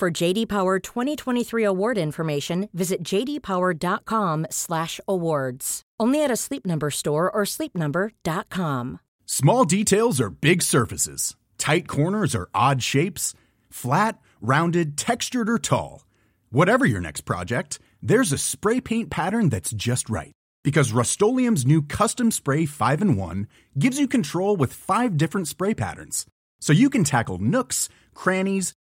For JD Power 2023 award information, visit jdpower.com/awards. Only at a Sleep Number store or sleepnumber.com. Small details are big surfaces. Tight corners are odd shapes. Flat, rounded, textured, or tall. Whatever your next project, there's a spray paint pattern that's just right. Because Rust new Custom Spray 5 and 1 gives you control with five different spray patterns. So you can tackle nooks, crannies,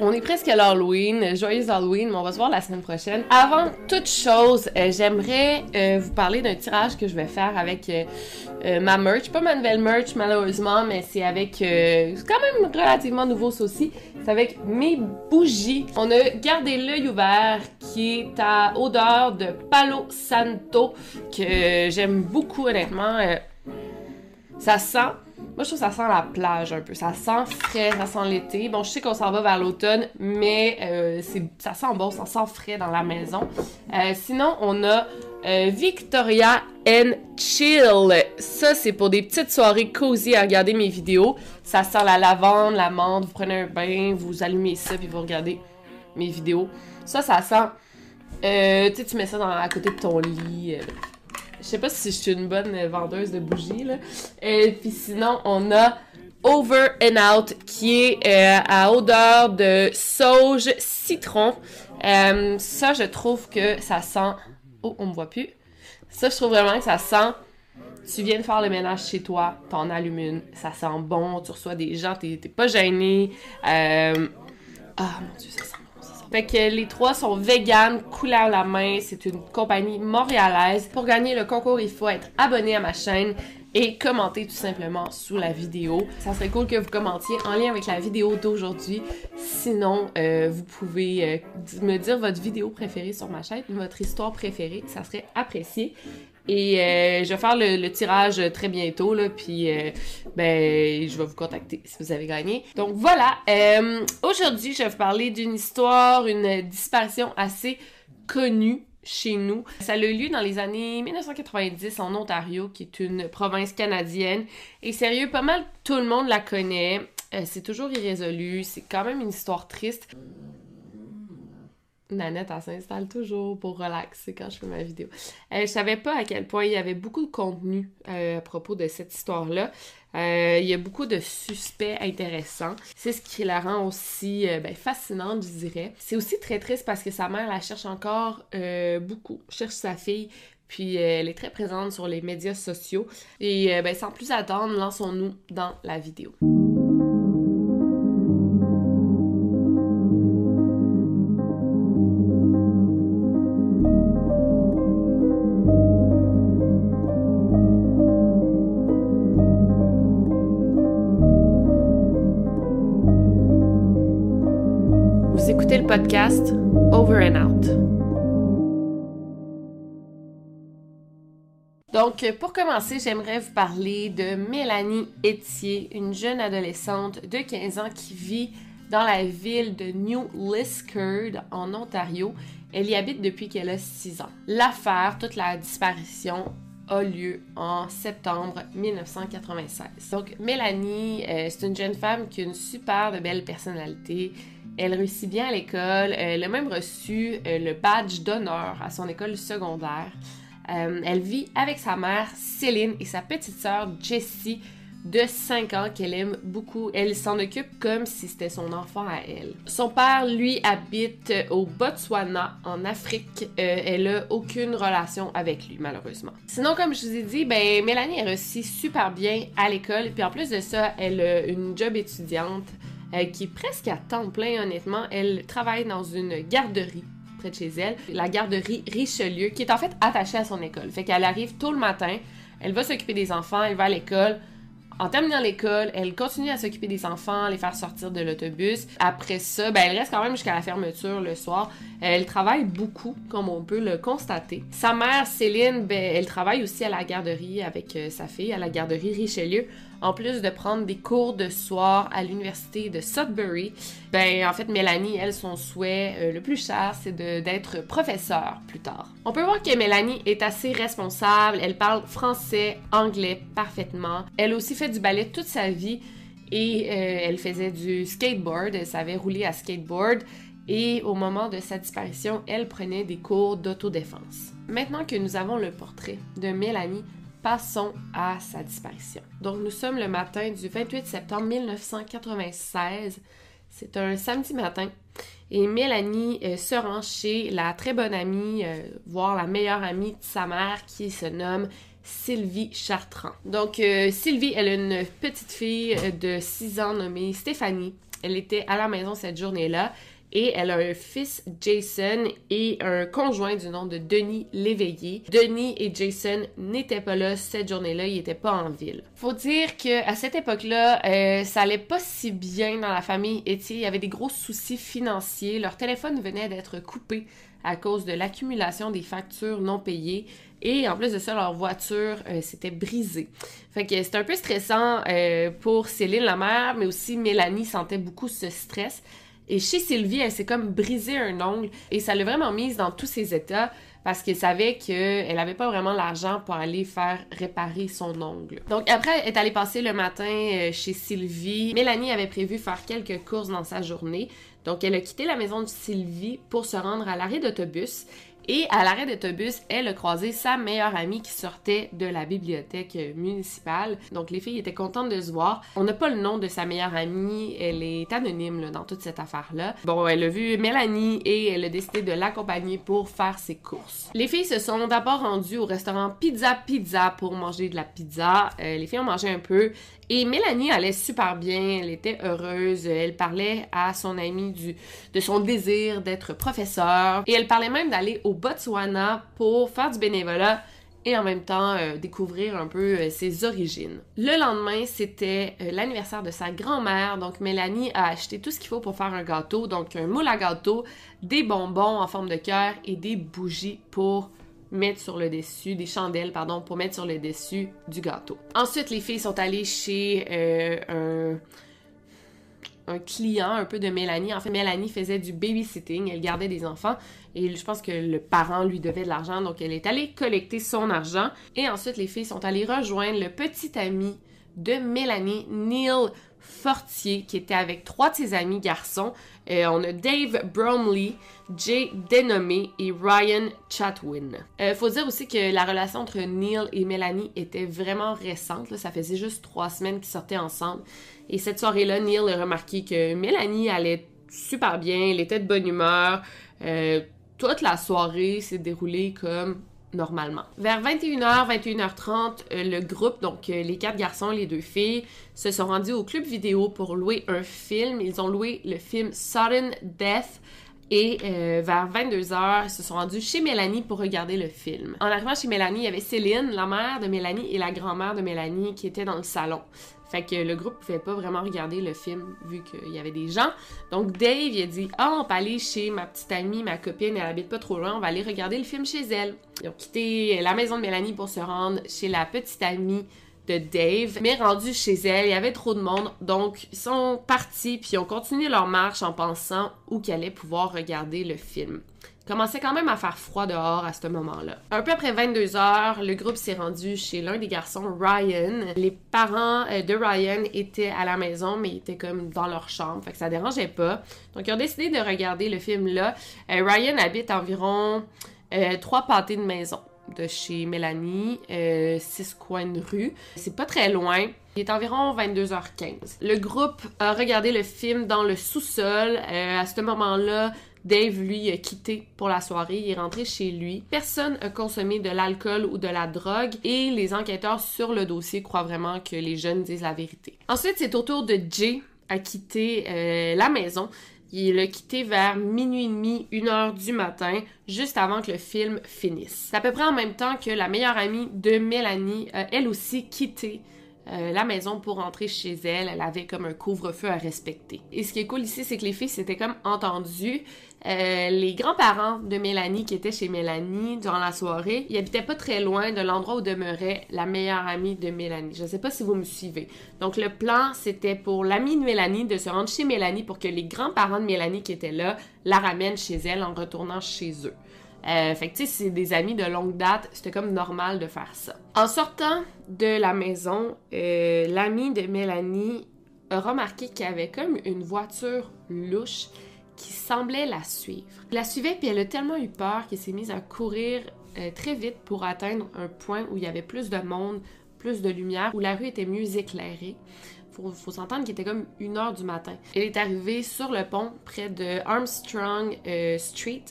On est presque à l'Halloween, joyeux Halloween, mais on va se voir la semaine prochaine. Avant toute chose, euh, j'aimerais euh, vous parler d'un tirage que je vais faire avec euh, ma merch. Pas ma nouvelle merch malheureusement, mais c'est avec... c'est quand même relativement nouveau ça. C'est avec mes bougies. On a gardé l'œil ouvert qui est à odeur de Palo Santo que j'aime beaucoup honnêtement. ça sent moi, je trouve que ça sent la plage un peu. Ça sent frais, ça sent l'été. Bon, je sais qu'on s'en va vers l'automne, mais euh, ça sent bon, ça sent frais dans la maison. Euh, sinon, on a euh, Victoria and Chill. Ça, c'est pour des petites soirées cozy à regarder mes vidéos. Ça sent la lavande, la menthe. Vous prenez un bain, vous allumez ça, puis vous regardez mes vidéos. Ça, ça sent... tu sais, tu mets ça dans, à côté de ton lit. Je sais pas si je suis une bonne vendeuse de bougies, là. Et puis sinon, on a Over and Out, qui est euh, à odeur de sauge citron. Euh, ça, je trouve que ça sent... Oh, on me voit plus. Ça, je trouve vraiment que ça sent... Tu viens de faire le ménage chez toi, t'en allumes une, ça sent bon, tu reçois des gens, t'es pas gêné. Euh... Ah, mon Dieu, ça sent fait que les trois sont vegan, couleur la main. C'est une compagnie montréalaise. Pour gagner le concours, il faut être abonné à ma chaîne et commenter tout simplement sous la vidéo. Ça serait cool que vous commentiez en lien avec la vidéo d'aujourd'hui. Sinon, euh, vous pouvez euh, me dire votre vidéo préférée sur ma chaîne, votre histoire préférée. Ça serait apprécié. Et euh, je vais faire le, tirage très bientôt, là, puis euh, ben, je vais vous contacter si vous avez gagné. Donc voilà, euh, aujourd'hui, je vais vous parler d'une histoire, une disparition assez connue chez nous. Ça a eu lieu dans les années 1990 en Ontario, qui est une province canadienne. Et sérieux, pas mal tout le monde la connaît. c'est toujours irrésolu, c'est quand même une histoire triste. Nanette, elle s'installe toujours pour relaxer quand je fais ma vidéo. Euh, je savais pas à quel point il y avait beaucoup de contenu euh, à propos de cette histoire-là. Euh, il y a beaucoup de suspects intéressants. C'est ce qui la rend aussi ben, fascinante, je dirais. C'est aussi très triste parce que sa mère la cherche encore beaucoup, cherche sa fille, puis elle est très présente sur les médias sociaux. Et ben, sans plus attendre, lançons-nous dans la vidéo. Podcast Over and Out. Donc, pour commencer, j'aimerais vous parler de Mélanie Etier, une jeune adolescente de 15 ans qui vit dans la ville de New Liskeard, en Ontario. Elle y habite depuis qu'elle a 6 ans. L'affaire, toute la disparition, a lieu en septembre 1996. Donc, Mélanie, euh, c'est une jeune femme qui a une super de belle personnalité, elle réussit bien à l'école. Elle a même reçu euh, le badge d'honneur à son école secondaire. Euh, elle vit avec sa mère Céline et sa petite sœur Jessie de 5 ans qu'elle aime beaucoup. Elle s'en occupe comme si c'était son enfant à elle. Son père, lui, habite au Botswana, en Afrique. Euh, elle a aucune relation avec lui, malheureusement. Sinon, comme je vous ai dit, ben, Mélanie réussit super bien à l'école. Puis en plus de ça, elle a une job étudiante. Euh, qui presque à temps plein, honnêtement. Elle travaille dans une garderie près de chez elle, la garderie Richelieu, qui est en fait attachée à son école. Fait qu'elle arrive tôt le matin, elle va s'occuper des enfants, elle va à l'école, en terminant l'école, elle continue à s'occuper des enfants, les faire sortir de l'autobus. Après ça, ben, elle reste quand même jusqu'à la fermeture le soir. Elle travaille beaucoup, comme on peut le constater. Sa mère, Céline, ben, elle travaille aussi à la garderie avec euh, sa fille, à la garderie Richelieu en plus de prendre des cours de soir à l'université de Sudbury, ben en fait Mélanie, elle, son souhait euh, le plus cher, c'est d'être professeure plus tard. On peut voir que Mélanie est assez responsable, elle parle français, anglais parfaitement. Elle a aussi fait du ballet toute sa vie et euh, elle faisait du skateboard, elle savait rouler à skateboard. Et au moment de sa disparition, elle prenait des cours d'autodéfense. Maintenant que nous avons le portrait de Mélanie, passons à sa disparition. Donc nous sommes le matin du 28 septembre 1996. C'est un samedi matin. Et Mélanie euh, se rend chez la très bonne amie, euh, voire la meilleure amie de sa mère, qui se nomme Sylvie Chartrand. Donc euh, Sylvie, elle a une petite fille de 6 ans nommée Stéphanie. Elle était à la maison cette journée-là et elle a un fils Jason et un conjoint du nom de Denis Léveillé. Denis et Jason n'étaient pas là cette journée-là, ils n'étaient pas en ville. Faut dire que à cette époque-là, euh, ça allait pas si bien dans la famille Etier. Il y avait des gros soucis financiers. Leur téléphone venait d'être coupé à cause de l'accumulation des factures non payées. Et en plus de ça, leur voiture euh, s'était brisée. Fait que c'était un peu stressant euh, pour Céline, la mère, mais aussi Mélanie sentait beaucoup ce stress. Et chez Sylvie, elle s'est comme brisé un ongle et ça l'a vraiment mise dans tous ses états parce qu'elle savait qu'elle n'avait pas vraiment l'argent pour aller faire réparer son ongle. Donc après, elle est allée passer le matin euh, chez Sylvie. Mélanie avait prévu faire quelques courses dans sa journée. Donc elle a quitté la maison de Sylvie pour se rendre à l'arrêt d'autobus et à l'arrêt d'autobus, elle a croisé sa meilleure amie qui sortait de la bibliothèque municipale. Donc les filles étaient contentes de se voir. On n'a pas le nom de sa meilleure amie, elle est anonyme dans toute cette affaire-là. Bon, elle a vu Mélanie et elle a décidé de l'accompagner pour faire ses courses. Les filles se sont d'abord rendues au restaurant Pizza Pizza pour manger de la pizza. Euh, les filles ont mangé un peu et Mélanie allait super bien, elle était heureuse, elle parlait à son amie du, de son désir d'être professeur. Et elle parlait même d'aller au Botswana pour faire du bénévolat et en même temps euh, découvrir un peu euh, ses origines. Le lendemain, c'était euh, l'anniversaire de sa grand-mère, donc Mélanie a acheté tout ce qu'il faut pour faire un gâteau, donc un moule à gâteau, des bonbons en forme de cœur et des bougies pour mettre sur le dessus, des chandelles, pardon, pour mettre sur le dessus du gâteau. Ensuite, les filles sont allées chez un un client un peu de Mélanie. En fait, Mélanie faisait du babysitting, elle gardait des enfants et je pense que le parent lui devait de l'argent, donc elle est allée collecter son argent. Et ensuite, les filles sont allées rejoindre le petit ami de Mélanie, Neil Fortier, qui était avec trois de ses amis garçons. Euh, on a Dave Bromley, Jay Dénommé et Ryan Chatwin. Euh, faut dire aussi que la relation entre Neil et Mélanie était vraiment récente. Ça faisait juste trois semaines qu'ils sortaient ensemble. Et cette soirée-là, Neil a remarqué que Mélanie allait super bien, elle était de bonne humeur. Euh, toute la soirée s'est déroulée comme normalement. Vers 21h, 21h30, euh, le groupe, donc euh, les quatre garçons, les deux filles, se sont rendus au club vidéo pour louer un film. Ils ont loué le film Sudden Death. Et vers 22h, ils se sont rendus chez Mélanie pour regarder le film. En arrivant chez Mélanie, il y avait Céline, la mère de Mélanie, et la grand-mère de Mélanie qui étaient dans le salon. Fait que le groupe pouvait pas vraiment regarder le film vu qu'il y avait des gens. Donc Dave, il a dit Ah, on peut aller chez ma petite amie, ma copine, elle habite pas trop loin, on va aller regarder le film chez elle. Ils ont quitté la maison de Mélanie pour se rendre chez la petite amie de Dave. Mais rendu chez elle, il y avait trop de monde, donc ils sont partis puis ils ont continué leur marche en pensant où qu'ils allaient pouvoir regarder le film commençait quand même à faire froid dehors à ce moment-là. Un peu après 22 heures, le groupe s'est rendu chez l'un des garçons, Ryan. Les parents euh, de Ryan étaient à la maison, mais ils étaient comme dans leur chambre, fait que ça dérangeait pas. Donc ils ont décidé de regarder le film là. Euh, Ryan habite environ euh, trois pâtés de maison de chez Mélanie, six coins de rue. C'est pas très loin. Il est environ 22h15. Le groupe a regardé le film dans le sous-sol. à ce moment-là, Dave, lui, a quitté pour la soirée, il est rentré chez lui. Personne a consommé de l'alcool ou de la drogue et les enquêteurs sur le dossier croient vraiment que les jeunes disent la vérité. Ensuite, c'est au tour de Jay a quitté euh, la maison. Il l'a quitté vers minuit et demi, une heure du matin, juste avant que le film finisse. C'est à peu près en même temps que la meilleure amie de Mélanie a elle aussi quitté euh, la maison pour rentrer chez elle. Elle avait comme un couvre-feu à respecter. Et ce qui est cool ici, c'est que les filles s'étaient comme entendues. Euh, les grands-parents de Mélanie qui étaient chez Mélanie durant la soirée, ils habitaient pas très loin de l'endroit où demeurait la meilleure amie de Mélanie. Je sais pas si vous me suivez. Donc le plan, c'était pour l'amie de Mélanie de se rendre chez Mélanie pour que les grands-parents de Mélanie qui étaient là la ramènent chez elle en retournant chez eux. Euh, fait que tu sais, c'est des amis de longue date, c'était comme normal de faire ça. En sortant de la maison, euh, l'ami de Mélanie a remarqué qu'il y avait comme une voiture louche qui semblait la suivre. Elle la suivait puis elle a tellement eu peur qu'elle s'est mise à courir euh, très vite pour atteindre un point où il y avait plus de monde, plus de lumière, où la rue était mieux éclairée. Faut, faut s'entendre qu'il était comme une heure du matin. Elle est arrivée sur le pont près de Armstrong euh, Street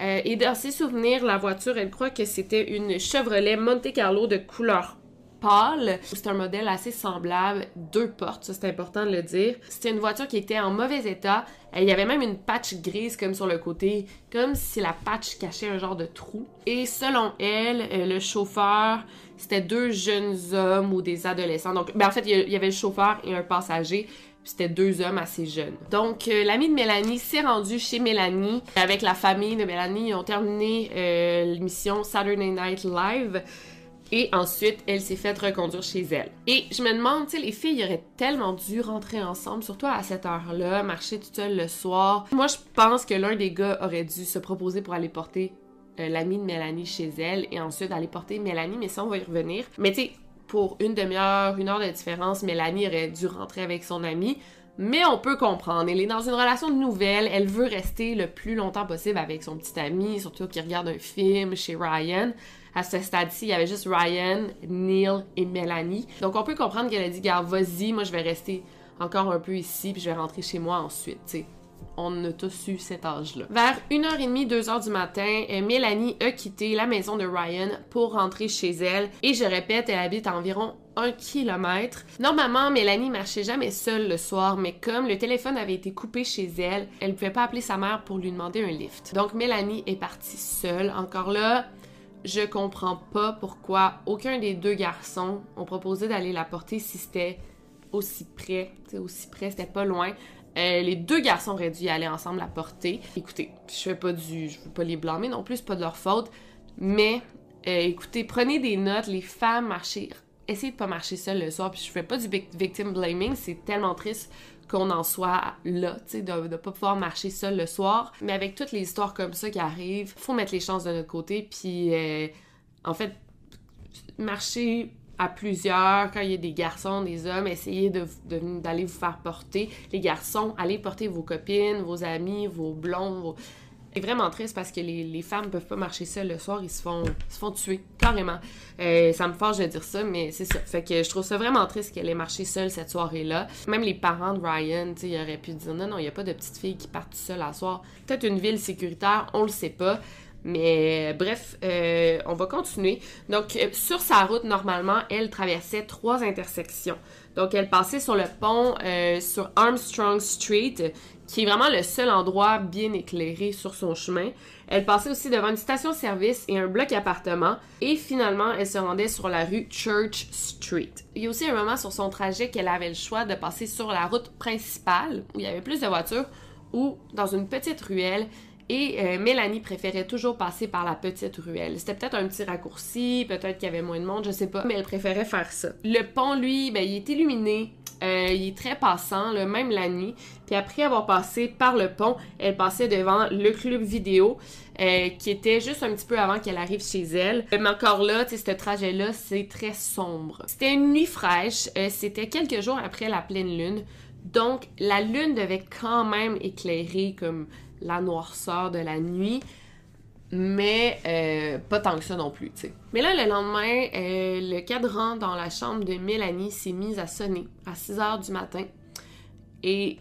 euh, et dans ses souvenirs, la voiture, elle croit que c'était une Chevrolet Monte Carlo de couleur pâle. C'est un modèle assez semblable, deux portes, ça c'est important de le dire. C'était une voiture qui était en mauvais état. Euh, il y avait même une patch grise comme sur le côté, comme si la patch cachait un genre de trou. Et selon elle, euh, le chauffeur, c'était deux jeunes hommes ou des adolescents. Donc, ben en fait, il y avait le chauffeur et un passager c'était deux hommes assez jeunes. Donc, euh, l'ami de Mélanie s'est rendu chez Mélanie avec la famille de Mélanie. Ils ont terminé euh, l'émission Saturday Night Live. Et ensuite, elle s'est faite reconduire chez elle. Et je me demande, tu sais, les filles auraient tellement dû rentrer ensemble, surtout à cette heure-là, marcher toute seule le soir. Moi, je pense que l'un des gars aurait dû se proposer pour aller porter euh, l'ami de Mélanie chez elle et ensuite aller porter Mélanie, mais ça, on va y revenir. Mais tu sais, pour une demi-heure, une heure de différence, Mélanie aurait dû rentrer avec son ami. Mais on peut comprendre. Elle est dans une relation nouvelle. Elle veut rester le plus longtemps possible avec son petit ami, surtout qu'il regarde un film chez Ryan. À ce stade-ci, il y avait juste Ryan, Neil et Mélanie. Donc on peut comprendre qu'elle a dit, garde, vas-y, moi je vais rester encore un peu ici, puis je vais rentrer chez moi ensuite, on a tous eu cet âge-là. Vers 1h30, 2h du matin, euh, Mélanie a quitté la maison de Ryan pour rentrer chez elle. Et je répète, elle habite à environ un kilomètre. Normalement, Mélanie marchait jamais seule le soir, mais comme le téléphone avait été coupé chez elle, elle ne pouvait pas appeler sa mère pour lui demander un lift. Donc Mélanie est partie seule. Encore là, je comprends pas pourquoi aucun des deux garçons ont proposé d'aller la porter si c'était aussi près, aussi près, c'était pas loin. Euh, les deux garçons auraient dû y aller ensemble la porter. Écoutez, je fais pas du. Je veux pas les blâmer non plus, pas de leur faute. Mais euh, écoutez, prenez des notes, les femmes, marchez. Essayez de pas marcher seul le soir. Puis je fais pas du victim blaming, c'est tellement triste qu'on en soit là, tu sais, de, de pas pouvoir marcher seul le soir. Mais avec toutes les histoires comme ça qui arrivent, faut mettre les chances de notre côté. Puis euh, en fait, marcher à plusieurs, quand il y a des garçons, des hommes, essayez d'aller vous faire porter. Les garçons, allez porter vos copines, vos amis, vos blonds. C'est vraiment triste parce que les, femmes peuvent pas marcher seules le soir, ils se font, se font tuer, carrément. Euh, ça me force de dire ça, mais c'est ça. Fait que je trouve ça vraiment triste qu'elle ait marché seule cette soirée-là. Même les parents de Ryan, ils auraient pu dire non, non, il n'y a pas de petite fille qui partent seule à soir. Peut-être une ville sécuritaire, on le sait pas. Mais euh, bref, euh, on va continuer. Donc, euh, sur sa route, normalement, elle traversait trois intersections. Donc, elle passait sur le pont sur Armstrong Street, qui est vraiment le seul endroit bien éclairé sur son chemin. Elle passait aussi devant une station-service et un bloc appartement. Et finalement, elle se rendait sur la rue Church Street. Il y a aussi un moment sur son trajet qu'elle avait le choix de passer sur la route principale, où il y avait plus de voitures, ou dans une petite ruelle et euh, Mélanie préférait toujours passer par la petite ruelle. C'était peut-être un petit raccourci, peut-être qu'il y avait moins de monde, je sais pas, mais elle préférait faire ça. Le pont, lui, ben, il est illuminé. Euh, il est très passant, le même la nuit. Puis après avoir passé par le pont, elle passait devant le club vidéo, euh, qui était juste un petit peu avant qu'elle arrive chez elle. Mais encore là, tu sais, ce trajet-là, c'est très sombre. C'était une nuit fraîche. C'était quelques jours après la pleine lune. Donc, la lune devait quand même éclairer comme la noirceur de la nuit, mais euh, pas tant que ça non plus. Mais là, le lendemain, euh, le cadran dans la chambre de Mélanie s'est mis à sonner à 6 heures du matin. Et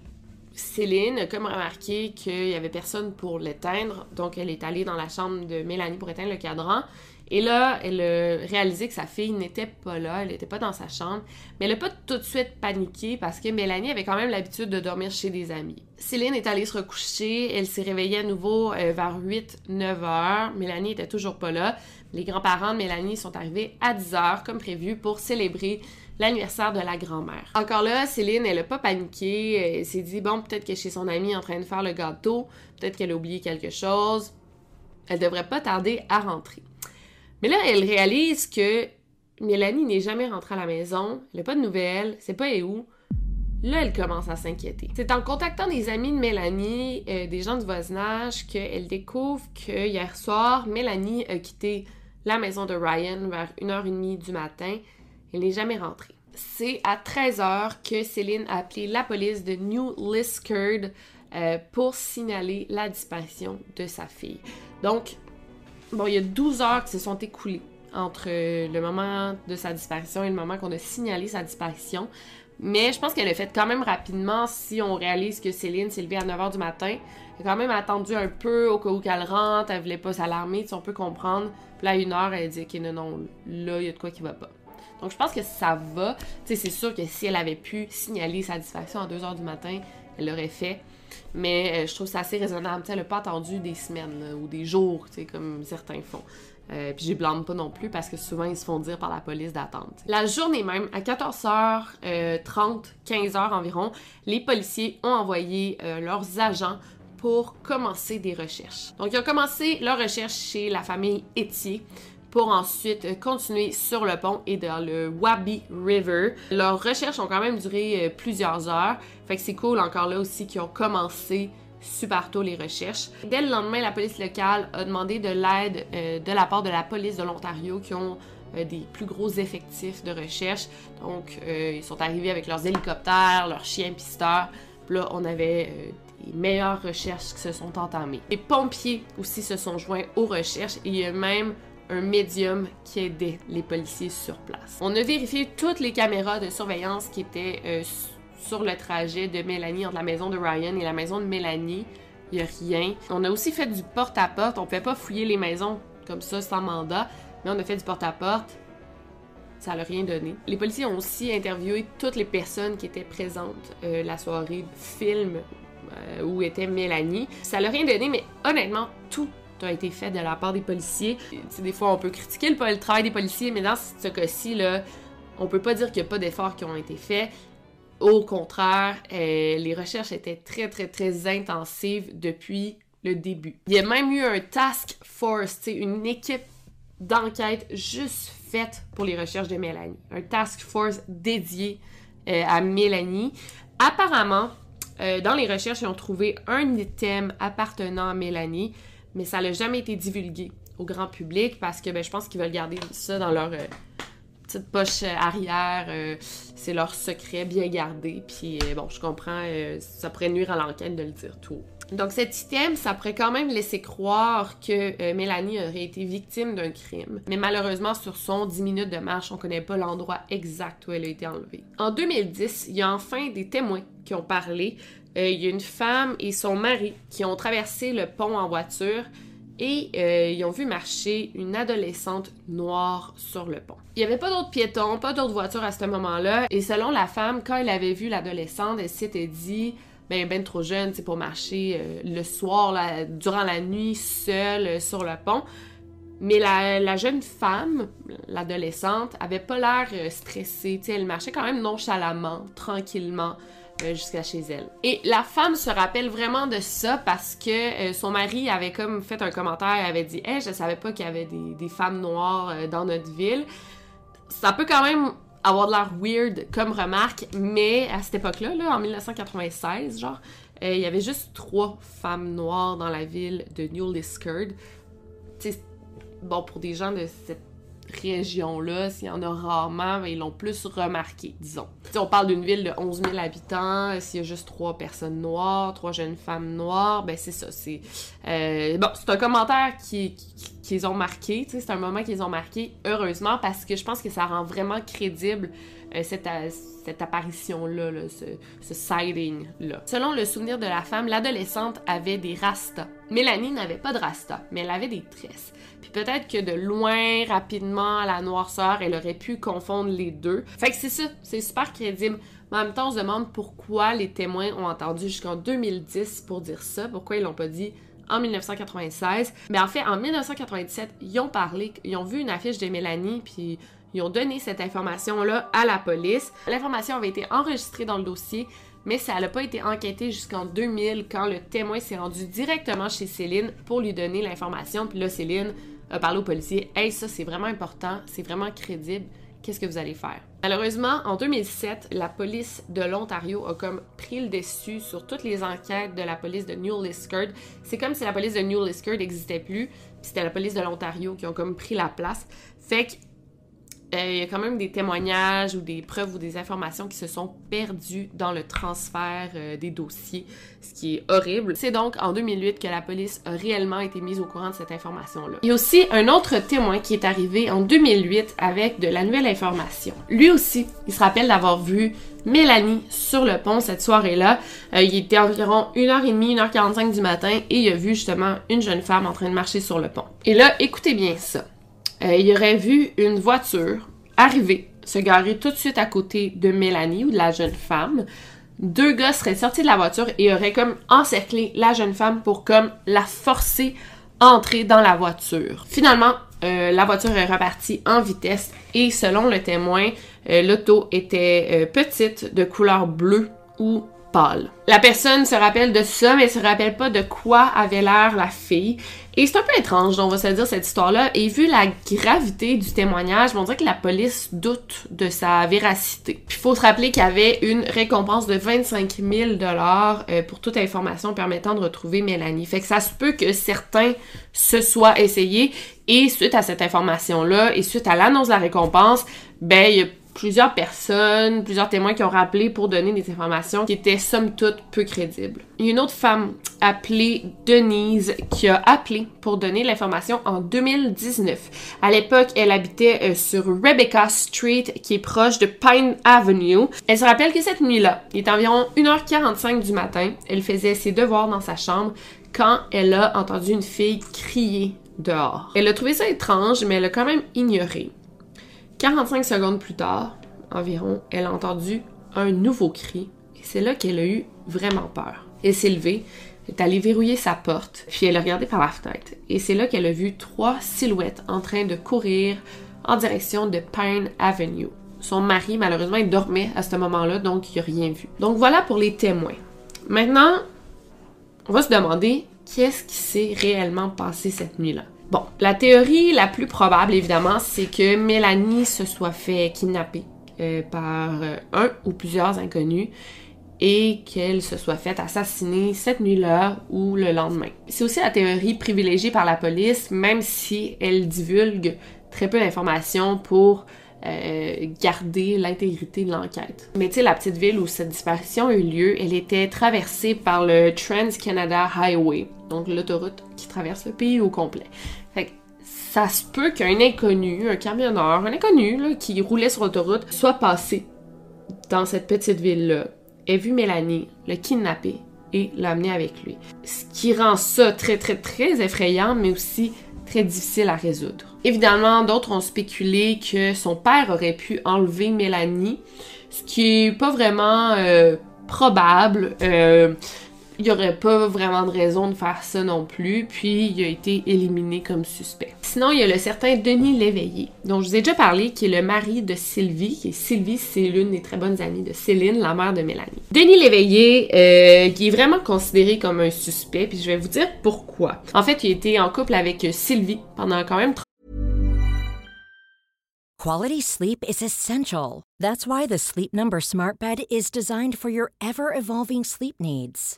Céline a comme remarqué qu'il y avait personne pour l'éteindre, donc elle est allée dans la chambre de Mélanie pour éteindre le cadran. Et là, elle a réalisé que sa fille n'était pas là, elle n'était pas dans sa chambre, mais elle n'a pas tout de suite paniqué parce que Mélanie avait quand même l'habitude de dormir chez des amis. Céline est allée se recoucher, elle s'est réveillée à nouveau euh, vers 8-9 heures. Mélanie était toujours pas là. Les grands-parents de Mélanie sont arrivés à 10 heures comme prévu pour célébrer l'anniversaire de la grand-mère. Encore là, Céline, elle a pas paniqué, elle s'est dit bon, peut-être que chez son amie en train de faire le gâteau, peut-être qu'elle a oublié quelque chose. Elle devrait pas tarder à rentrer. Mais là, elle réalise que Mélanie n'est jamais rentrée à la maison, elle n'a pas de nouvelles, c'est pas où. Là, elle commence à s'inquiéter. C'est en contactant des amis de Mélanie, euh, des gens du voisinage, qu'elle découvre que hier soir, Mélanie a quitté la maison de Ryan vers 1h30 du matin. Elle n'est jamais rentrée. C'est à 13h que Céline a appelé la police de New Liskeard euh, pour signaler la disparition de sa fille. Donc, bon, il y a 12 heures qui se sont écoulées entre le moment de sa disparition et le moment qu'on a signalé sa disparition. Mais je pense qu'elle a fait quand même rapidement si on réalise que Céline s'est levée à 9h du matin. Elle a quand même attendu un peu au cas où qu'elle rentre, elle voulait pas s'alarmer, si on peut comprendre. Puis là, à une heure, elle dit Ok, non, non, là, il y a de quoi qui va pas. Donc je pense que ça va. Tu sais, c'est sûr que si elle avait pu signaler sa disparition à 2h du matin, elle l'aurait fait. Mais euh, je trouve ça assez raisonnable. elle n'a pas attendu des semaines ou des jours, comme certains font. Euh, puis je blâme pas non plus parce que souvent ils se font dire par la police d'attendre. La journée même, à 14h30, 15h environ, les policiers ont envoyé euh, leurs agents pour commencer des recherches. Donc ils ont commencé leur recherche chez la famille Etier pour ensuite continuer sur le pont et dans le Wabi River. Leurs recherches ont quand même duré euh, plusieurs heures, fait que c'est cool encore là aussi qu'ils ont commencé super tôt les recherches. Dès le lendemain, la police locale a demandé de l'aide euh, de la part de la police de l'Ontario qui ont euh, des plus gros effectifs de recherche. Donc, ils sont arrivés avec leurs hélicoptères, leurs chiens pisteurs. Là, on avait des meilleures recherches qui se sont entamées. Les pompiers aussi se sont joints aux recherches et il y a même un médium qui aidait les policiers sur place. On a vérifié toutes les caméras de surveillance qui étaient euh, sur le trajet de Mélanie entre la maison de Ryan et la maison de Mélanie. Il n'y a rien. On a aussi fait du porte-à-porte. On ne pouvait pas fouiller les maisons comme ça sans mandat, mais on a fait du porte-à-porte. Ça n'a rien donné. Les policiers ont aussi interviewé toutes les personnes qui étaient présentes euh, la soirée film euh, où était Mélanie. Ça n'a rien donné, mais honnêtement, tout a été fait de la part des policiers. des fois, on peut critiquer le, travail des policiers, mais dans ce cas-ci, là, on peut pas dire qu'il n'y a pas d'efforts qui ont été faits. Au contraire, euh, les recherches étaient très, très, très intensives depuis le début. Il y a même eu un task force, une équipe d'enquête juste faite pour les recherches de Mélanie. Un task force dédié euh, à Mélanie. Apparemment, euh, dans les recherches, ils ont trouvé un item appartenant à Mélanie mais ça n'a jamais été divulgué au grand public parce que ben, je pense qu'ils veulent garder ça dans leur euh, petite poche arrière. Euh, c'est leur secret bien gardé. Puis euh, bon, je comprends, ça pourrait nuire à l'enquête de le dire tout. Donc cet item, ça pourrait quand même laisser croire que Mélanie aurait été victime d'un crime. Mais malheureusement, sur son 10 minutes de marche, on connaît pas l'endroit exact où elle a été enlevée. En 2010, il y a enfin des témoins qui ont parlé euh, il y a une femme et son mari qui ont traversé le pont en voiture et euh, ils ont vu marcher une adolescente noire sur le pont. Il n'y avait pas d'autres piétons, pas d'autres voitures à ce moment-là. Et selon la femme, quand elle avait vu l'adolescente, elle s'était dit ben ben trop jeune c'est pour marcher euh, le soir durant la nuit seule sur le pont. Mais la, jeune femme, l'adolescente, avait pas l'air stressée. elle marchait quand même nonchalamment, tranquillement. Euh, jusqu'à chez elle. Et la femme se rappelle vraiment de ça parce que euh, son mari avait comme fait un commentaire, avait dit Hey, je savais pas qu'il y avait des, femmes noires euh, dans notre ville. Ça peut quand même avoir de l'air weird comme remarque, mais à cette époque-là, là, en 1996, genre, il y avait juste trois femmes noires dans la ville de New Liskeard. bon, pour des gens de cette région-là, s'il y en a rarement, ben, ils l'ont plus remarqué, disons. Si on parle d'une ville de 11 000 habitants, s'il y a juste trois personnes noires, trois jeunes femmes noires, ben c'est ça. C'est euh, bon, c'est un commentaire qui, qu'ils ont marqué, c'est un moment qu'ils ont marqué, heureusement, parce que je pense que ça rend vraiment crédible cette, cette apparition-là, ce, ce sighting-là. Selon le souvenir de la femme, l'adolescente avait des rastas Mélanie n'avait pas de rasta, mais elle avait des tresses. Puis peut-être que de loin, rapidement, à la noirceur, elle aurait pu confondre les deux. Fait que c'est ça, c'est super crédible. Mais en même temps, on se demande pourquoi les témoins ont entendu jusqu'en 2010 pour dire ça, pourquoi ils l'ont pas dit en 1996. Mais en fait, en 1997, ils ont parlé, ils ont vu une affiche de Mélanie, puis ils ont donné cette information-là à la police. L'information avait été enregistrée dans le dossier, mais ça n'a pas été enquêté jusqu'en 2000 quand le témoin s'est rendu directement chez Céline pour lui donner l'information. Puis là, Céline a parlé au policier Hey, ça c'est vraiment important, c'est vraiment crédible, qu'est-ce que vous allez faire? Malheureusement, en 2007, la police de l'Ontario a comme pris le dessus sur toutes les enquêtes de la police de New Liskeard. C'est comme si la police de New Liskeard n'existait plus, puis c'était la police de l'Ontario qui ont comme pris la place. Fait que euh, il y a quand même des témoignages ou des preuves ou des informations qui se sont perdues dans le transfert euh, des dossiers, ce qui est horrible. C'est donc en 2008 que la police a réellement été mise au courant de cette information-là. Il y a aussi un autre témoin qui est arrivé en 2008 avec de la nouvelle information. Lui aussi, il se rappelle d'avoir vu Mélanie sur le pont cette soirée-là. Euh, il était environ 1h30, 1h45 du matin et il a vu justement une jeune femme en train de marcher sur le pont. Et là, écoutez bien ça. Euh, il aurait vu une voiture arriver, se garer tout de suite à côté de Mélanie ou de la jeune femme. Deux gars seraient sortis de la voiture et auraient comme encerclé la jeune femme pour comme la forcer à entrer dans la voiture. Finalement, euh, la voiture est repartie en vitesse et selon le témoin, euh, l'auto était petite, de couleur bleue ou La personne se rappelle de ça, mais se rappelle pas de quoi avait l'air la fille. Et c'est un peu étrange, on va se dire, cette histoire-là. Et vu la gravité du témoignage, on dirait que la police doute de sa véracité. Puis il faut se rappeler qu'il y avait une récompense de 25 000 dollars euh, pour toute information permettant de retrouver Mélanie. Fait que ça se peut que certains se soient essayés. Et suite à cette information-là, et suite à l'annonce de la récompense, ben, il y a plusieurs personnes, plusieurs témoins qui ont rappelé pour donner des informations qui étaient somme toute peu crédibles. Il y a une autre femme appelée Denise qui a appelé pour donner l'information en 2019. À l'époque, elle habitait euh, sur Rebecca Street qui est proche de Pine Avenue. Elle se rappelle que cette nuit-là, il est environ 1h45 du matin, elle faisait ses devoirs dans sa chambre quand elle a entendu une fille crier dehors. Elle a trouvé ça étrange, mais elle a quand même ignoré. 45 secondes plus tard, environ, elle a entendu un nouveau cri et c'est là qu'elle a eu vraiment peur. Elle s'est levée, est allée verrouiller sa porte, puis elle a regardé par la fenêtre et c'est là qu'elle a vu trois silhouettes en train de courir en direction de Pine Avenue. Son mari, malheureusement, dormait à ce moment-là, donc il n'a rien vu. Donc voilà pour les témoins. Maintenant, on va se demander qu'est-ce qui s'est réellement passé cette nuit-là? Bon, la théorie la plus probable, évidemment, c'est que Mélanie se soit fait kidnapper euh, par euh, un ou plusieurs inconnus et qu'elle se soit faite assassiner cette nuit-là ou le lendemain. C'est aussi la théorie privilégiée par la police, même si elle divulgue très peu d'informations pour euh, garder l'intégrité de l'enquête. Mais tu sais, la petite ville où cette disparition a eu lieu, elle était traversée par le Trans-Canada Highway, donc l'autoroute qui traverse le pays au complet. Ça se peut qu'un inconnu, un camionneur, un inconnu qui roulait sur l'autoroute, soit passé dans cette petite ville-là, ait vu Mélanie, le kidnapper et l'amener avec lui. Ce qui rend ça très, très, très effrayant, mais aussi très difficile à résoudre. Évidemment, d'autres ont spéculé que son père aurait pu enlever Mélanie, ce qui est pas vraiment euh, probable. Euh, il n'y aurait pas vraiment de raison de faire ça non plus, puis il a été éliminé comme suspect. Sinon, il y a le certain Denis Léveillé, dont je vous ai déjà parlé, qui est le mari de Sylvie, et Sylvie, c'est l'une des très bonnes amies de Céline, la mère de Mélanie. Denis Léveillé, euh, qui est vraiment considéré comme un suspect, puis je vais vous dire pourquoi. En fait, il était en couple avec Sylvie pendant quand même Quality sleep is essential. That's why the Sleep Number Smart Bed is designed for your ever-evolving sleep needs.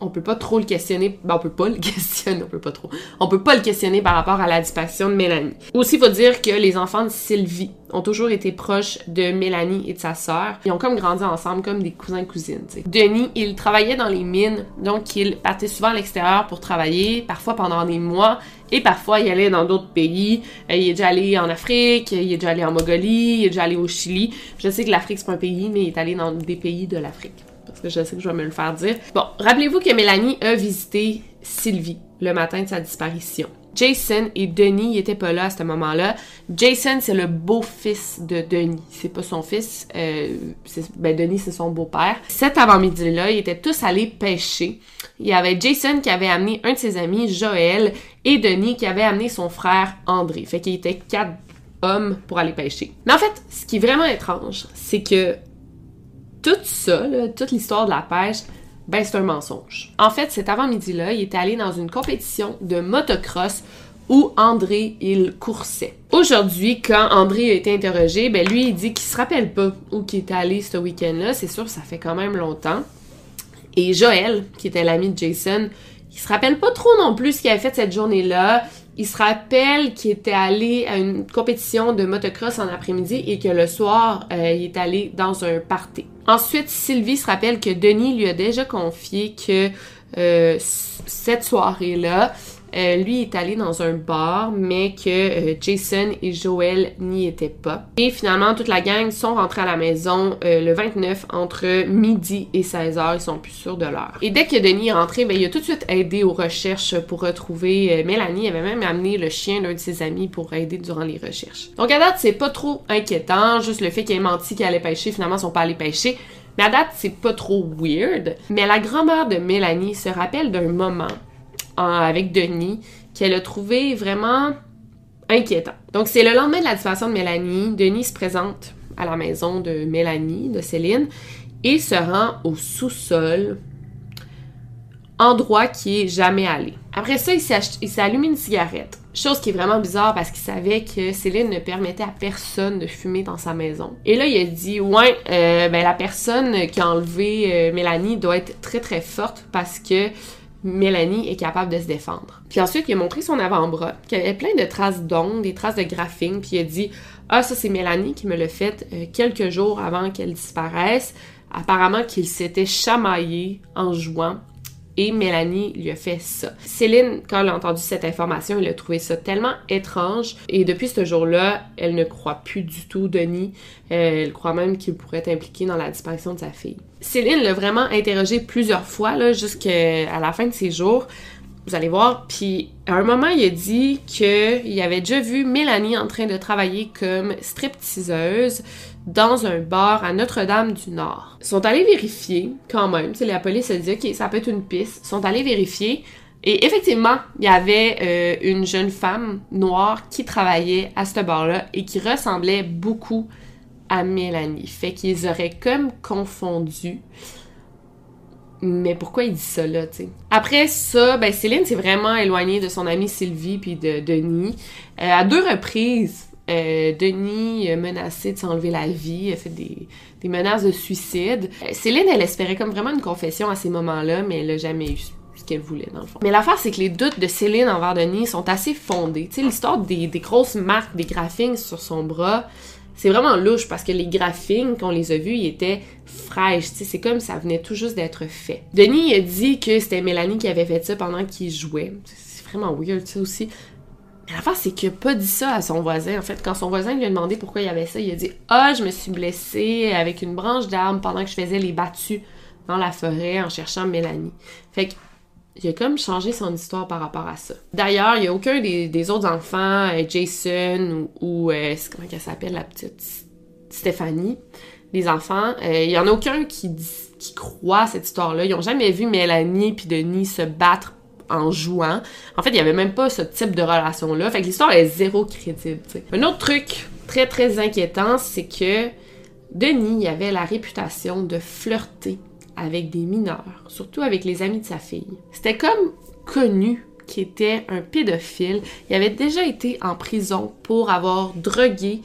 on peut pas trop le questionner. Ben, on peut pas le questionner, on peut pas trop. On peut pas le questionner par rapport à la disparition de Mélanie. Aussi, il faut dire que les enfants de Sylvie ont toujours été proches de Mélanie et de sa sœur. Ils ont comme grandi ensemble, comme des cousins-cousines. Denis, il travaillait dans les mines, donc il partait souvent à l'extérieur pour travailler, parfois pendant des mois, et parfois il allait dans d'autres pays. Euh, il est déjà allé en Afrique, il est déjà allé en Mongolie, il est déjà allé au Chili. Je sais que l'Afrique c'est pas un pays, mais il est allé dans des pays de l'Afrique parce que je sais que je vais me le faire dire. Bon, rappelez-vous que Mélanie a visité Sylvie le matin de sa disparition. Jason et Denis n'étaient pas là à ce moment-là. Jason, c'est le beau-fils de Denis. C'est pas son fils. Euh, ben, Denis, c'est son beau-père. Cet avant-midi-là, ils étaient tous allés pêcher. Il y avait Jason qui avait amené un de ses amis, Joël, et Denis qui avait amené son frère, André. Fait qu'il était quatre hommes pour aller pêcher. Mais en fait, ce qui est vraiment étrange, c'est que tout ça, toute l'histoire de la pêche, ben c'est un mensonge. En fait, cet avant-midi-là, il était allé dans une compétition de motocross où André, il coursait. Aujourd'hui, quand André a été interrogé, ben lui, il dit qu'il se rappelle pas où qu'il était allé ce week-end-là. C'est sûr, ça fait quand même longtemps. Et Joël, qui était l'ami de Jason, il se rappelle pas trop non plus ce qu'il avait fait cette journée-là. Il se rappelle qu'il était allé à une compétition de motocross en après-midi et que le soir, euh, il est allé dans un party. Ensuite, Sylvie se rappelle que Denis lui a déjà confié que euh, cette soirée-là, euh, lui est allé dans un bar, mais que euh, Jason et Joël n'y étaient pas. Et finalement, toute la gang sont rentrés à la maison euh, le 29 entre midi et 16 h Ils sont plus sûrs de l'heure. Et dès que Denis est rentré, ben, il a tout de suite aidé aux recherches pour retrouver Mélanie. Il avait même amené le chien d'un de ses amis pour aider durant les recherches. Donc à date, c'est pas trop inquiétant. Juste le fait qu'il ait menti qu'il allait pêcher, finalement, ils sont pas allés pêcher. Mais à date, c'est pas trop weird. Mais la grand-mère de Mélanie se rappelle d'un moment avec Denis qu'elle a trouvé vraiment inquiétant. Donc c'est le lendemain de la disparition de Mélanie, Denis se présente à la maison de Mélanie, de Céline, et se rend au sous-sol, endroit qui est jamais allé. Après ça, il s'est allumé une cigarette. Chose qui est vraiment bizarre parce qu'il savait que Céline ne permettait à personne de fumer dans sa maison. Et là, il a dit, ouais, euh, ben la personne qui a enlevé euh, Mélanie doit être très très forte parce que Mélanie est capable de se défendre. Puis ensuite, il a montré son avant-bras, qui avait plein de traces d'ongles, des traces de graphing, puis il a dit Ah, ça c'est Mélanie qui me l'a fait euh, quelques jours avant qu'elle disparaisse. Apparemment qu'il s'était chamaillé en jouant et Mélanie lui a fait ça. Céline, quand elle a entendu cette information, elle a trouvé ça tellement étrange et depuis ce jour-là, elle ne croit plus du tout Denis. Elle croit même qu'il pourrait être impliqué dans la disparition de sa fille. Céline l'a vraiment interrogé plusieurs fois, jusqu'à la fin de ses jours. Vous allez voir. Puis à un moment, il a dit qu'il avait déjà vu Mélanie en train de travailler comme stripteaseuse dans un bar à Notre-Dame-du-Nord. Ils sont allés vérifier quand même. Tu la police a dit, OK, ça peut être une piste. Ils sont allés vérifier. Et effectivement, il y avait euh, une jeune femme noire qui travaillait à ce bar-là et qui ressemblait beaucoup à Mélanie. Fait qu'ils auraient comme confondu. Mais pourquoi il dit ça là, tu sais? Après ça, ben Céline s'est vraiment éloignée de son amie Sylvie puis de Denis. Euh, à deux reprises, euh, Denis a menacé de s'enlever la vie, a fait des, menaces de suicide. Euh, Céline, elle espérait comme vraiment une confession à ces moments-là, mais elle n'a jamais eu ce qu'elle voulait, dans le fond. Mais l'affaire, c'est que les doutes de Céline envers Denis sont assez fondés. Tu sais, l'histoire des, grosses marques, des graphings sur son bras, c'est vraiment louche parce que les graphings, qu'on les a vus, ils étaient fraîches. C'est comme ça venait tout juste d'être fait. Denis a dit que c'était Mélanie qui avait fait ça pendant qu'il jouait. C'est vraiment weird, ça aussi. Mais l'affaire, c'est qu'il n'a pas dit ça à son voisin. En fait, quand son voisin lui a demandé pourquoi il y avait ça, il a dit Ah, je me suis blessé avec une branche d'arbre pendant que je faisais les battues dans la forêt en cherchant Mélanie. Fait il a comme changé son histoire par rapport à ça. D'ailleurs, il n'y a aucun des, autres enfants, euh, Jason ou, euh, comment elle s'appelle la petite Stéphanie, les enfants, euh, il n'y en a aucun qui, croit cette histoire-là. Ils n'ont jamais vu Mélanie puis Denis se battre en jouant. En fait, il n'y avait même pas ce type de relation-là. Fait que l'histoire est zéro crédible. Un autre truc très très inquiétant, c'est que Denis avait la réputation de flirter avec des mineurs, surtout avec les amis de sa fille. C'était comme connu qu'il était un pédophile. Il avait déjà été en prison pour avoir drogué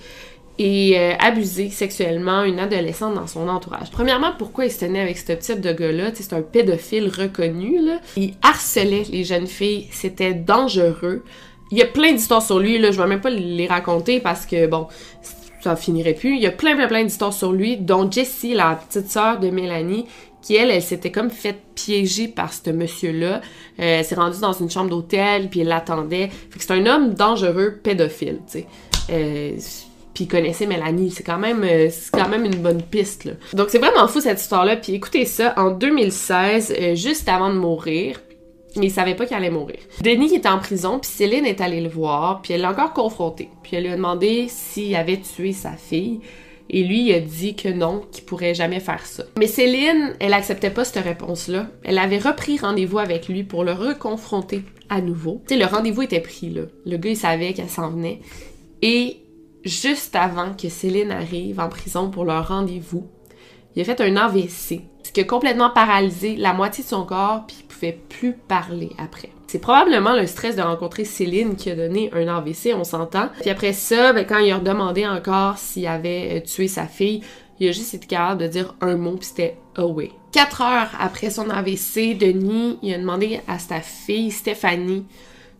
et euh, abusé sexuellement une adolescente dans son entourage. Premièrement, pourquoi il se tenait avec ce type de gars-là? C'est un pédophile reconnu, là. Il harcelait les jeunes filles, c'était dangereux. Il y a plein d'histoires sur lui, là, je vais même pas les raconter parce que, bon, ça finirait plus. Il y a plein, plein, plein d'histoires sur lui, dont Jessie, la petite sœur de Mélanie, qui, elle, elle s'était comme faite piéger par ce monsieur-là. Euh, elle s'est rendue dans une chambre d'hôtel, puis elle l'attendait. Fait que c'est un homme dangereux, pédophile, tu sais. Euh, puis il connaissait Mélanie. C'est quand même, euh, c'est quand même une bonne piste. Donc c'est vraiment fou cette histoire-là. Puis écoutez ça, en 2016, euh, juste avant de mourir, il savait pas qu'il allait mourir. Denis était en prison, puis Céline est allée le voir, puis elle l'a encore confronté. Puis elle lui a demandé s'il avait tué sa fille. Et lui, il a dit que non, qu'il pourrait jamais faire ça. Mais Céline, elle acceptait pas cette réponse-là. Elle avait repris rendez-vous avec lui pour le reconfronter à nouveau. Tu sais, le rendez-vous était pris, là. Le gars, il savait qu'elle s'en venait. Et juste avant que Céline arrive en prison pour leur rendez-vous, il a fait un AVC, ce qui a complètement paralysé la moitié de son corps, puis il pouvait plus parler après. C'est probablement le stress de rencontrer Céline qui a donné un AVC, on s'entend. Puis après ça, ben, quand il a demandé encore s'il avait euh, tué sa fille, il a juste été capable de dire un mot, puis c'était away. Quatre heures après son AVC, Denis, a demandé à sa fille, Stéphanie,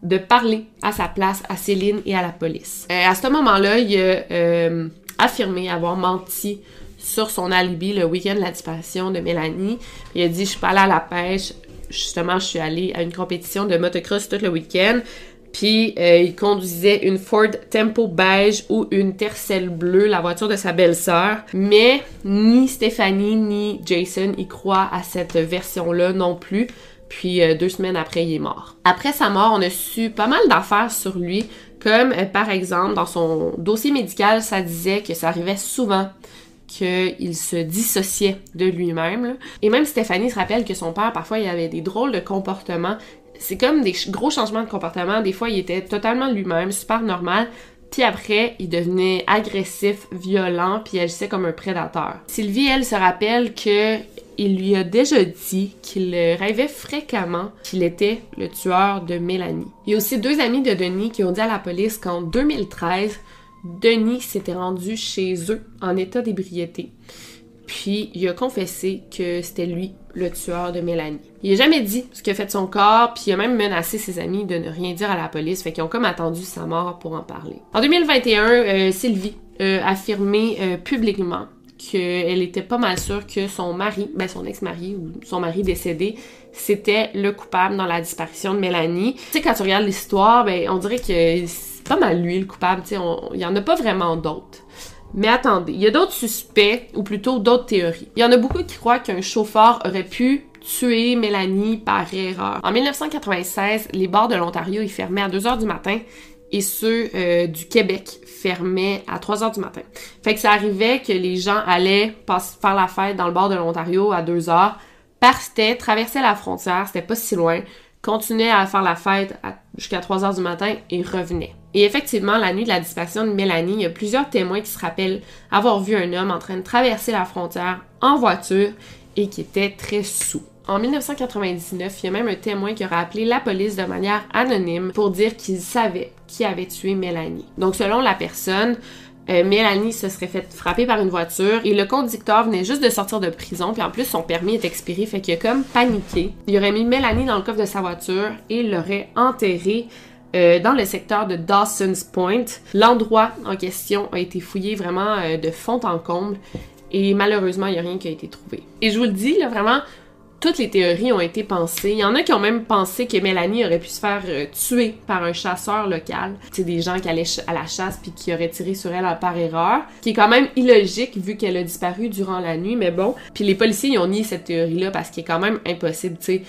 de parler à sa place à Céline et à la police. Euh, à ce moment-là, il a euh, affirmé avoir menti sur son alibi le week-end de la disparition de Mélanie. Il a dit Je suis pas allé à la pêche, justement, je suis allé à une compétition de motocross tout le week-end. Puis euh, il conduisait une Ford Tempo beige ou une Tercel bleue, la voiture de sa belle-sœur. Mais ni Stéphanie ni Jason y croient à cette version-là non plus. Puis euh, deux semaines après, il est mort. Après sa mort, on a su pas mal d'affaires sur lui, comme euh, par exemple dans son dossier médical, ça disait que ça arrivait souvent qu'il se dissociait de lui-même. Et même Stéphanie se rappelle que son père, parfois, il avait des drôles de comportements. C'est comme des gros changements de comportement. Des fois, il était totalement lui-même, super normal. Puis après, il devenait agressif, violent, puis agissait comme un prédateur. Sylvie, elle, se rappelle que il lui a déjà dit qu'il rêvait fréquemment qu'il était le tueur de Mélanie. Il y a aussi deux amis de Denis qui ont dit à la police qu'en 2013, Denis s'était rendu chez eux en état d'ébriété. Puis il a confessé que c'était lui le tueur de Mélanie. Il a jamais dit ce qu'a fait son corps, puis il a même menacé ses amis de ne rien dire à la police, fait qu'ils ont comme attendu sa mort pour en parler. En 2021, euh, Sylvie a affirmé euh, publiquement qu'elle était pas mal sûre que son mari, ben son ex-mari ou son mari décédé, c'était le coupable dans la disparition de Mélanie. Tu sais, quand tu regardes l'histoire, ben on dirait que c'est pas mal lui le coupable, il y en a pas vraiment d'autres. Mais attendez, il y a d'autres suspects, ou plutôt d'autres théories. Il y en a beaucoup qui croient qu'un chauffeur aurait pu tuer Mélanie par erreur. En 1996, les bars de l'Ontario, ils fermaient à 2 heures du matin et ceux euh, du Québec fermaient à 3 heures du matin. Fait que ça arrivait que les gens allaient faire la fête dans le bord de l'Ontario à 2 heures, partaient, traversaient la frontière, c'était pas si loin, continuaient à faire la fête jusqu'à 3 heures du matin et revenaient. Et effectivement, la nuit de la disparition de Mélanie, il y a plusieurs témoins qui se rappellent avoir vu un homme en train de traverser la frontière en voiture et qui était très sous. En 1999, il y a même un témoin qui aurait appelé la police de manière anonyme pour dire qu'il savait qui avait tué Mélanie. Donc selon la personne, euh, Mélanie se serait fait frapper par une voiture et le conducteur venait juste de sortir de prison, puis en plus son permis est expiré, fait qu'il a comme paniqué. Il aurait mis Mélanie dans le coffre de sa voiture et l'aurait enterrée euh, dans le secteur de Dawson's Point. L'endroit en question a été fouillé vraiment euh, de fond en comble et malheureusement, il n'y a rien qui a été trouvé. Et je vous le dis, là, vraiment, toutes les théories ont été pensées. Il y en a qui ont même pensé que Mélanie aurait pu se faire euh, tuer par un chasseur local. C'est des gens qui allaient à la chasse puis qui auraient tiré sur elle par erreur, qui est quand même illogique vu qu'elle a disparu durant la nuit, mais bon. Puis les policiers ils ont nié cette théorie-là parce qu'il est quand même impossible, tu sais.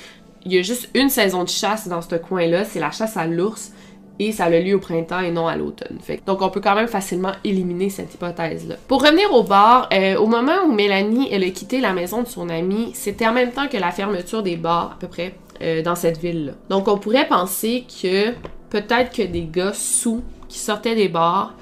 Il y a juste une saison de chasse dans ce coin-là, c'est la chasse à l'ours et ça a lieu au printemps et non à l'automne. Donc on peut quand même facilement éliminer cette hypothèse-là. Pour revenir au bar, euh, au moment où Mélanie elle a quitté la maison de son amie, c'était en même temps que la fermeture des bars à peu près euh, dans cette ville-là. Donc on pourrait penser que peut-être que des gars sous qui sortaient des bars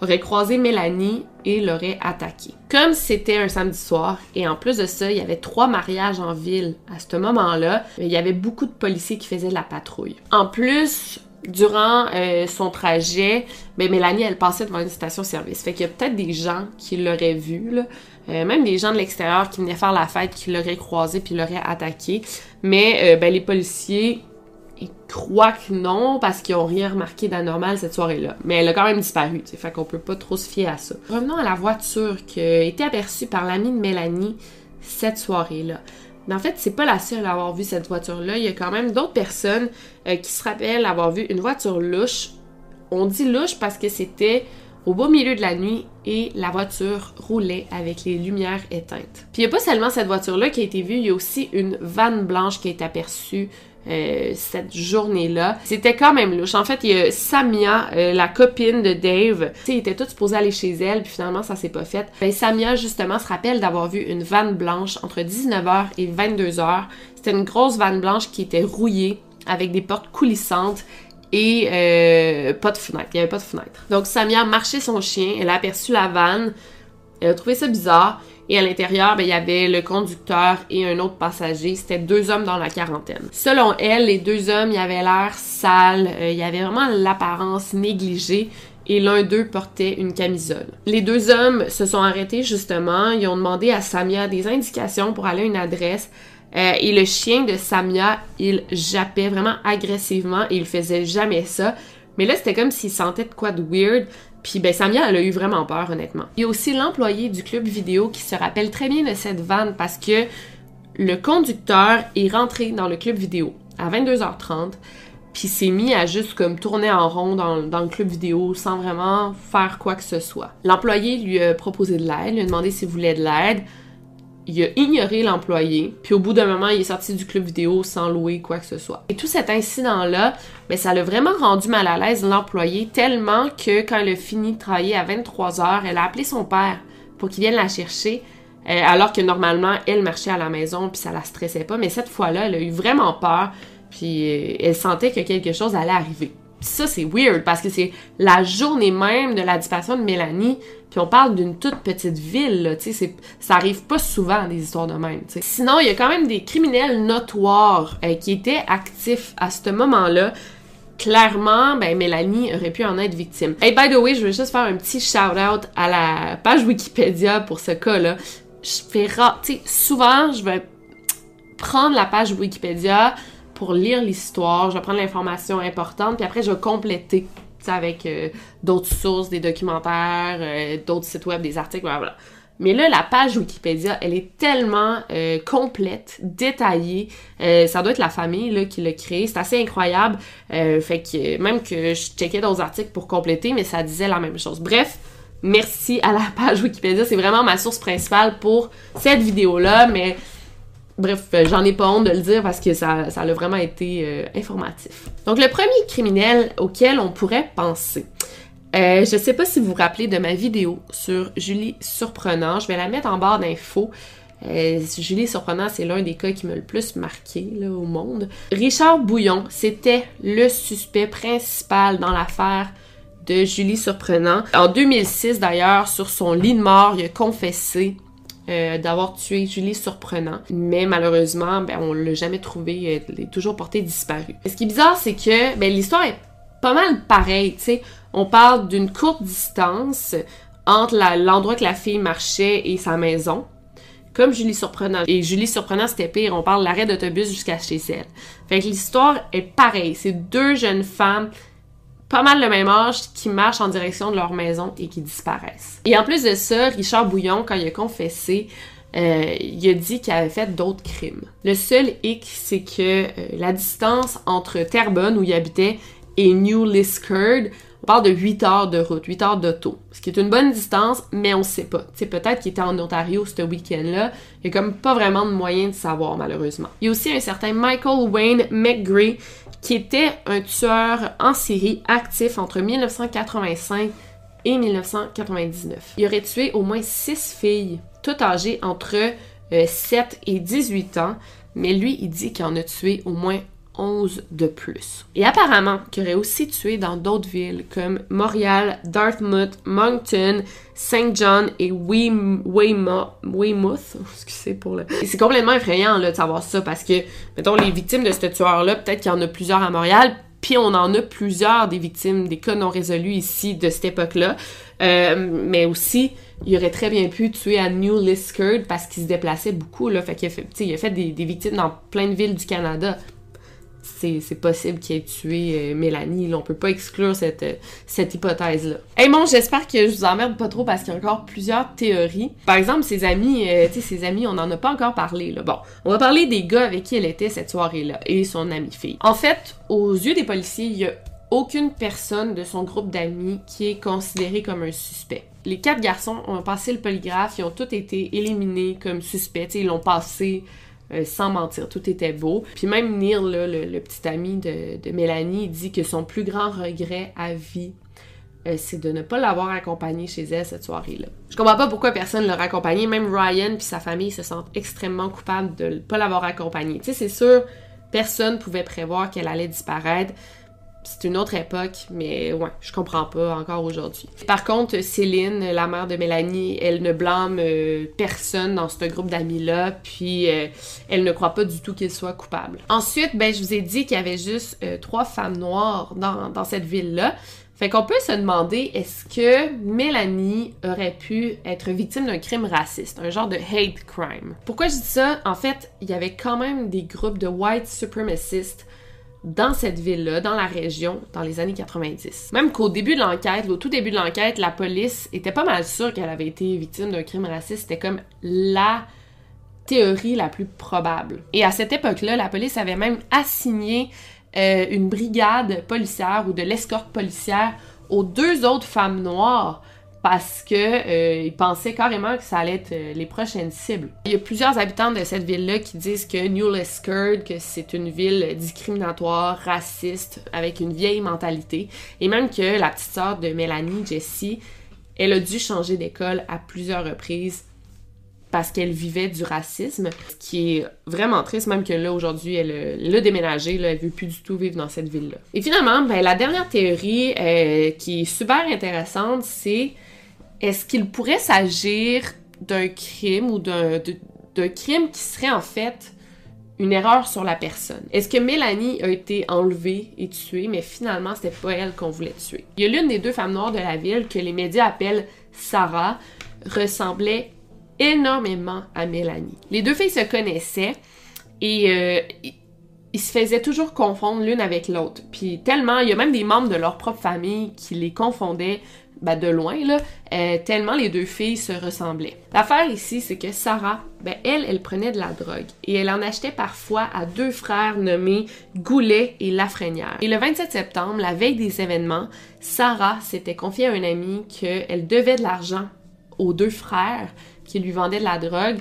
auraient croisé Mélanie et l'auraient attaquée. Comme c'était un samedi soir, et en plus de ça, il y avait trois mariages en ville à ce moment-là, il y avait beaucoup de policiers qui faisaient de la patrouille. En plus, durant euh, son trajet, ben Mélanie, elle passait devant une station-service. Fait qu'il y a peut-être des gens qui l'auraient vu. Euh, même des gens de l'extérieur qui venaient faire la fête, qui l'auraient croisé puis l'auraient attaqué. Mais ben, les policiers, ils croient que non parce qu'ils ont rien remarqué d'anormal cette soirée-là. Mais elle a quand même disparu, sais, fait qu'on peut pas trop se fier à ça. Revenons à la voiture qui a été aperçue par l'ami de Mélanie cette soirée-là. Mais en fait, c'est pas la seule à avoir vu cette voiture-là. Il y a quand même d'autres personnes euh, qui se rappellent avoir vu une voiture louche. On dit louche parce que c'était au beau milieu de la nuit et la voiture roulait avec les lumières éteintes. Puis il n'y a pas seulement cette voiture-là qui a été vue, il y a aussi une vanne blanche qui a été aperçue euh, cette journée-là. C'était quand même louche. En fait, il y a Samia, euh, la copine de Dave, tu sais, ils étaient tous supposés aller chez elle, puis finalement, ça s'est pas fait. Ben, Samia, justement, se rappelle d'avoir vu une vanne blanche entre 19h et 22h. C'était une grosse vanne blanche qui était rouillée avec des portes coulissantes et euh, pas de fenêtre. Il y avait pas de fenêtre. Donc, Samia marchait son chien, elle a aperçu la vanne, elle a trouvé ça bizarre. Et à l'intérieur, ben, il y avait le conducteur et un autre passager. C'était deux hommes dans la quarantaine. Selon elle, les deux hommes, ils avaient l'air sales. Euh, il y avait vraiment l'apparence négligée et l'un d'eux portait une camisole. Les deux hommes se sont arrêtés justement. Ils ont demandé à Samia des indications pour aller à une adresse. Euh, et le chien de Samia, il jappait vraiment agressivement et il faisait jamais ça. Mais là, c'était comme s'il sentait de quoi de weird. Puis ben Samia, elle a eu vraiment peur, honnêtement. Il y a aussi l'employé du club vidéo qui se rappelle très bien de cette vanne parce que le conducteur est rentré dans le club vidéo à 22h30 puis s'est mis à juste comme tourner en rond dans, dans, le club vidéo sans vraiment faire quoi que ce soit. L'employé lui a proposé de l'aide, lui a demandé s'il voulait de l'aide il a ignoré l'employé, puis au bout d'un moment, il est sorti du club vidéo sans louer quoi que ce soit. Et tout cet incident-là, ben, ça l'a vraiment rendu mal à l'aise l'employé, tellement que quand elle a fini de travailler à 23 heures, elle a appelé son père pour qu'il vienne la chercher, euh, alors que normalement, elle marchait à la maison, puis ça la stressait pas, mais cette fois-là, elle a eu vraiment peur, puis euh, elle sentait que quelque chose allait arriver. ça, c'est weird, parce que c'est la journée même de la disparition de Mélanie, puis on parle d'une toute petite ville, tu sais, ça arrive pas souvent des histoires de même. Sinon, il y a quand même des criminels notoires euh, qui étaient actifs à ce moment-là. Clairement, ben Mélanie aurait pu en être victime. Hey, by the way, je veux juste faire un petit shout-out à la page Wikipédia pour ce cas-là. Je fais tu sais, souvent, je vais prendre la page Wikipédia pour lire l'histoire, je vais prendre l'information importante, puis après, je vais compléter avec euh, d'autres sources, des documentaires, euh, d'autres sites web, des articles, voilà. Mais là, la page Wikipédia, elle est tellement euh, complète, détaillée. ça doit être la famille là, qui l'a créée. C'est assez incroyable. fait que même que je checkais d'autres articles pour compléter, mais ça disait la même chose. Bref, merci à la page Wikipédia. C'est vraiment ma source principale pour cette vidéo-là. Mais Bref, euh, j'en ai pas honte de le dire parce que ça, a vraiment été euh, informatif. Donc, le premier criminel auquel on pourrait penser. Euh, je sais pas si vous vous rappelez de ma vidéo sur Julie Surprenant. Je vais la mettre en barre d'infos. Julie Surprenant, c'est l'un des cas qui m'a le plus marqué au monde. Richard Bouillon, c'était le suspect principal dans l'affaire de Julie Surprenant. En 2006, d'ailleurs, sur son lit de mort, il a confessé euh, d'avoir tué Julie Surprenant. Mais malheureusement, ben, on l'a jamais trouvé. Elle est toujours portée disparue. ce qui est bizarre, c'est que ben, l'histoire est pas mal pareille. On parle d'une courte distance entre l'endroit que la fille marchait et sa maison. Comme Julie Surprenant. Et Julie Surprenant, c'était pire. On parle de l'arrêt d'autobus jusqu'à chez elle. Fait l'histoire est pareille. C'est deux jeunes femmes pas mal le même âge qui marchent en direction de leur maison et qui disparaissent. Et en plus de ça, Richard Bouillon, quand il a confessé, euh, il a dit qu'il avait fait d'autres crimes. Le seul hic, c'est que euh, la distance entre Terrebonne, où il habitait, et New Liskeard, on parle de 8 heures de route, 8 heures d'auto. Ce qui est une bonne distance, mais on sait pas. Tu peut-être qu'il était en Ontario ce week-end-là. Il y a comme pas vraiment de moyen de savoir, malheureusement. Il y a aussi un certain Michael Wayne McGray qui était un tueur en série actif entre 1985 et 1999. Il aurait tué au moins six filles, toutes âgées entre 7 euh, et 18 ans, mais lui, il dit qu'il en a tué au moins 11 de plus. Et apparemment, qu'il aurait aussi tué dans d'autres villes comme Montréal, Dartmouth, Moncton, Saint John et Weymouth. Excusez pour le. C'est complètement effrayant là, de savoir ça parce que, mettons, les victimes de ce tueur-là, peut-être qu'il y en a plusieurs à Montréal, Puis on en a plusieurs des victimes, des cas non résolus ici de cette époque-là. Euh, mais aussi, il aurait très bien pu tuer à New Liskeard parce qu'il se déplaçait beaucoup. Là. Fait qu'il a fait, il a fait des, des victimes dans plein de villes du Canada c'est possible qu'il ait tué euh, Mélanie. Là, on peut pas exclure cette, euh, hypothèse-là. Hey bon, j'espère que je vous emmerde pas trop parce qu'il y a encore plusieurs théories. Par exemple, ses amis, euh, tu sais, ses amis, on en a pas encore parlé. Là. Bon, on va parler des gars avec qui elle était cette soirée-là et son amie fille. En fait, aux yeux des policiers, il y a aucune personne de son groupe d'amis qui est considérée comme un suspect. Les quatre garçons ont passé le polygraphe, ils ont tous été éliminés comme suspects. ils l'ont passé euh, sans mentir, tout était beau. Puis même Neil, le, petit ami de, Mélanie, dit que son plus grand regret à vie, euh, c'est de ne pas l'avoir accompagné chez elle cette soirée-là. Je comprends pas pourquoi personne l'a accompagné. Même Ryan puis sa famille se sentent extrêmement coupables de ne pas l'avoir accompagné. Tu sais, c'est sûr, personne pouvait prévoir qu'elle allait disparaître c'est une autre époque, mais ouais, je comprends pas encore aujourd'hui. Par contre, Céline, la mère de Mélanie, elle ne blâme euh, personne dans ce groupe d'amis-là, puis euh, elle ne croit pas du tout qu'il soit coupable. Ensuite, ben, je vous ai dit qu'il y avait juste euh, trois femmes noires dans, dans cette ville-là. Fait qu'on peut se demander est-ce que Mélanie aurait pu être victime d'un crime raciste, un genre de hate crime? Pourquoi je dis ça? En fait, il y avait quand même des groupes de white supremacists dans cette ville-là, dans la région, dans les années 90. Même qu'au début de l'enquête, au tout début de l'enquête, la police était pas mal sûre qu'elle avait été victime d'un crime raciste. C'était comme la théorie la plus probable. Et à cette époque-là, la police avait même assigné euh, une brigade policière ou de l'escorte policière aux deux autres femmes noires parce que euh, pensaient carrément que ça allait être euh, les prochaines cibles. Il y a plusieurs habitants de cette ville-là qui disent que New Liskeard, que c'est une ville discriminatoire, raciste, avec une vieille mentalité, et même que la petite sœur de Mélanie, Jessie, elle a dû changer d'école à plusieurs reprises parce qu'elle vivait du racisme, ce qui est vraiment triste, même que là, aujourd'hui, elle a déménagé, là, elle veut plus du tout vivre dans cette ville-là. Et finalement, ben, la dernière théorie euh, qui est super intéressante, c'est est-ce qu'il pourrait s'agir d'un crime ou d'un crime qui serait en fait une erreur sur la personne? Est-ce que Mélanie a été enlevée et tuée, mais finalement, c'était pas elle qu'on voulait tuer? Il y a l'une des deux femmes noires de la ville que les médias appellent Sarah, ressemblait énormément à Mélanie. Les deux filles se connaissaient et euh, ils se faisaient toujours confondre l'une avec l'autre. Puis tellement, il y a même des membres de leur propre famille qui les confondaient ben, de loin, euh, tellement les deux filles se ressemblaient. L'affaire ici, c'est que Sarah, ben, elle, elle prenait de la drogue et elle en achetait parfois à deux frères nommés Goulet et Lafrenière. Et le 27 septembre, la veille des événements, Sarah s'était confiée à un ami qu'elle devait de l'argent aux deux frères qui lui vendaient de la drogue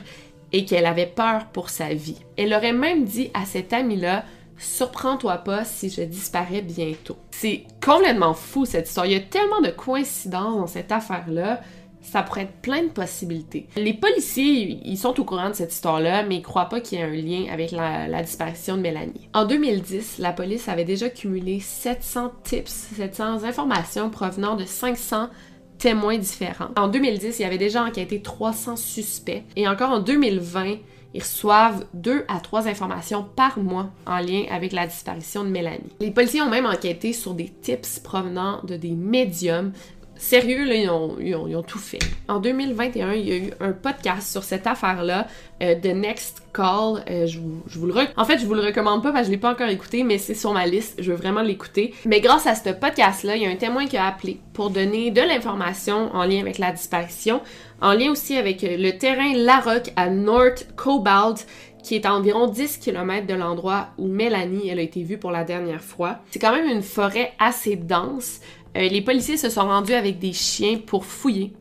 et qu'elle avait peur pour sa vie. Elle aurait même dit à cet ami-là Surprends-toi pas si je disparais bientôt. C'est complètement fou cette histoire. Il y a tellement de coïncidences dans cette affaire-là. Ça pourrait être plein de possibilités. Les policiers, ils sont au courant de cette histoire-là, mais ils croient pas qu'il y ait un lien avec la, disparition de Mélanie. En 2010, la police avait déjà cumulé 700 tips, 700 informations provenant de 500 témoins différents. En 2010, il y avait déjà enquêté 300 suspects. Et encore en 2020, ils reçoivent deux à trois informations par mois en lien avec la disparition de Mélanie. Les policiers ont même enquêté sur des tips provenant de des médiums Sérieux, là, ils ont, tout fait. En 2021, il y a eu un podcast sur cette affaire-là, euh, The Next Call. Euh, je, vous, le En fait, je vous le recommande pas parce que je l'ai pas encore écouté, mais c'est sur ma liste. Je veux vraiment l'écouter. Mais grâce à ce podcast-là, il y a un témoin qui a appelé pour donner de l'information en lien avec la disparition, en lien aussi avec euh, le terrain Larocque à North Cobalt, qui est à environ 10 km de l'endroit où Mélanie elle a été vue pour la dernière fois. C'est quand même une forêt assez dense. Euh, les policiers se sont rendus avec des chiens pour fouiller.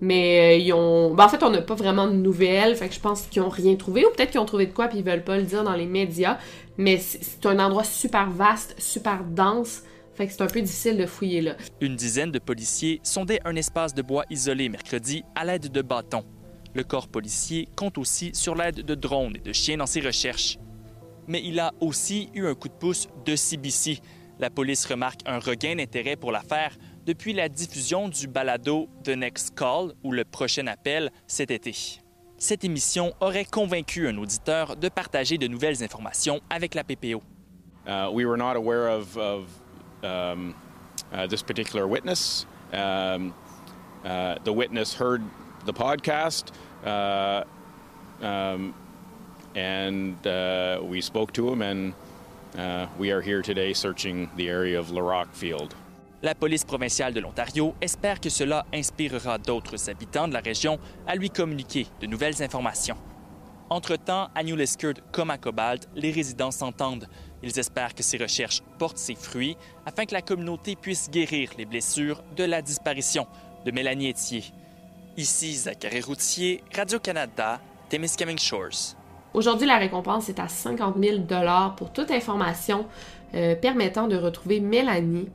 Mais euh, ils ont. Ben, en fait, on n'a pas vraiment de nouvelles. Fait que je pense qu'ils ont rien trouvé. Ou peut-être qu'ils ont trouvé de quoi puis ils veulent pas le dire dans les médias. Mais c'est un endroit super vaste, super dense. Fait que c'est un peu difficile de fouiller là. Une dizaine de policiers sondaient un espace de bois isolé mercredi à l'aide de bâtons. Le corps policier compte aussi sur l'aide de drones et de chiens dans ses recherches. Mais il a aussi eu un coup de pouce de CBC, la police remarque un regain d'intérêt pour l'affaire depuis la diffusion du balado The Next Call ou le prochain appel cet été. Cette émission aurait convaincu un auditeur de partager de nouvelles informations avec la PPO. Uh, we were not aware of, of um, uh, this particular witness. Um, uh, the witness heard the podcast, uh, um, and uh, we spoke to him, and we are here today searching the area of Larock Field. La police provinciale de l'Ontario espère que cela inspirera d'autres habitants de la région à lui communiquer de nouvelles informations. Entre-temps, à New comme à Cobalt, les résidents s'entendent. Ils espèrent que ces recherches portent ses fruits afin que la communauté puisse guérir les blessures de la disparition de Mélanie Etier. Ici Zachary Routier, Radio-Canada, Témiscamingue Shores. Aujourd'hui, la récompense est à 50 000 pour toute information euh, permettant de retrouver Mélanie.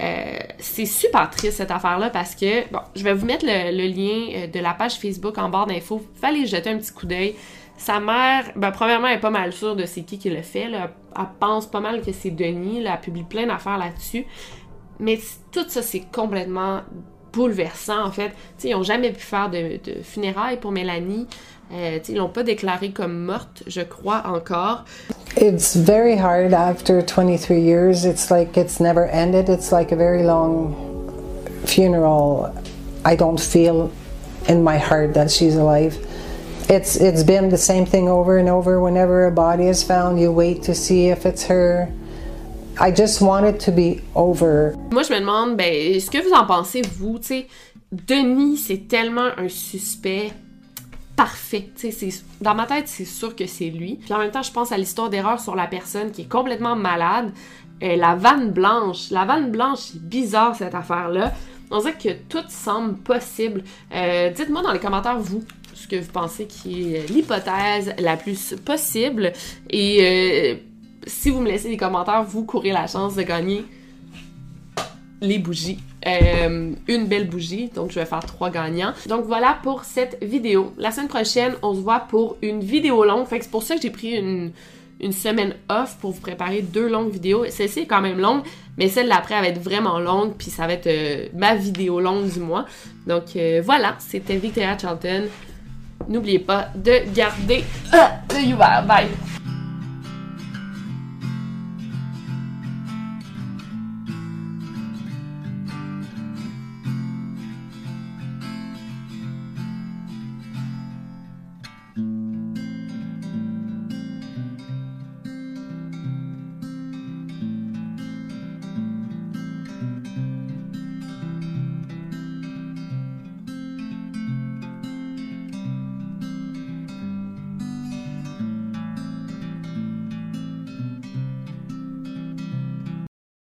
Euh, c'est super triste cette affaire-là parce que, bon, je vais vous mettre le, lien euh, de la page Facebook en barre d'infos. Fallait jeter un petit coup d'œil. Sa mère, ben, premièrement, elle est pas mal sûre de c'est qui qui le fait. Là. Elle pense pas mal que c'est Denis. Là. Elle publie plein d'affaires là-dessus. Mais tout ça, c'est complètement bouleversant, en fait. T'sais, ils n'ont jamais pu faire de funérailles pour Mélanie. Euh, ils l'ont pas déclarée comme morte, je crois, encore. It's very hard after 23 years. It's like it's never ended. It's like a very long funeral. I don't feel in my heart that she's alive. It's it's been the same thing over and over. Whenever a body is found, you wait to see if it's her. I just want it to be over. Moi, je me demande, ben, ce que vous en pensez, vous, tu sais, Denis, c'est tellement un suspect parfait. Dans ma tête, c'est sûr que c'est lui. Puis en même temps, je pense à l'histoire d'erreur sur la personne qui est complètement malade. Euh, la vanne blanche. La vanne blanche, c'est bizarre cette affaire-là. On dirait que tout semble possible. Euh, Dites-moi dans les commentaires, vous, ce que vous pensez qui est l'hypothèse la plus possible. Et euh, si vous me laissez des commentaires, vous courez la chance de gagner les bougies. Euh, une belle bougie, donc je vais faire trois gagnants. Donc voilà pour cette vidéo. La semaine prochaine, on se voit pour une vidéo longue. Fait que c'est pour ça que j'ai pris une, une semaine off pour vous préparer deux longues vidéos. Celle-ci est quand même longue, mais celle d'après va être vraiment longue, puis ça va être euh, ma vidéo longue du mois. Donc euh, voilà, c'était Victoria Charlton. N'oubliez pas de garder l'œil ouvert. Bye!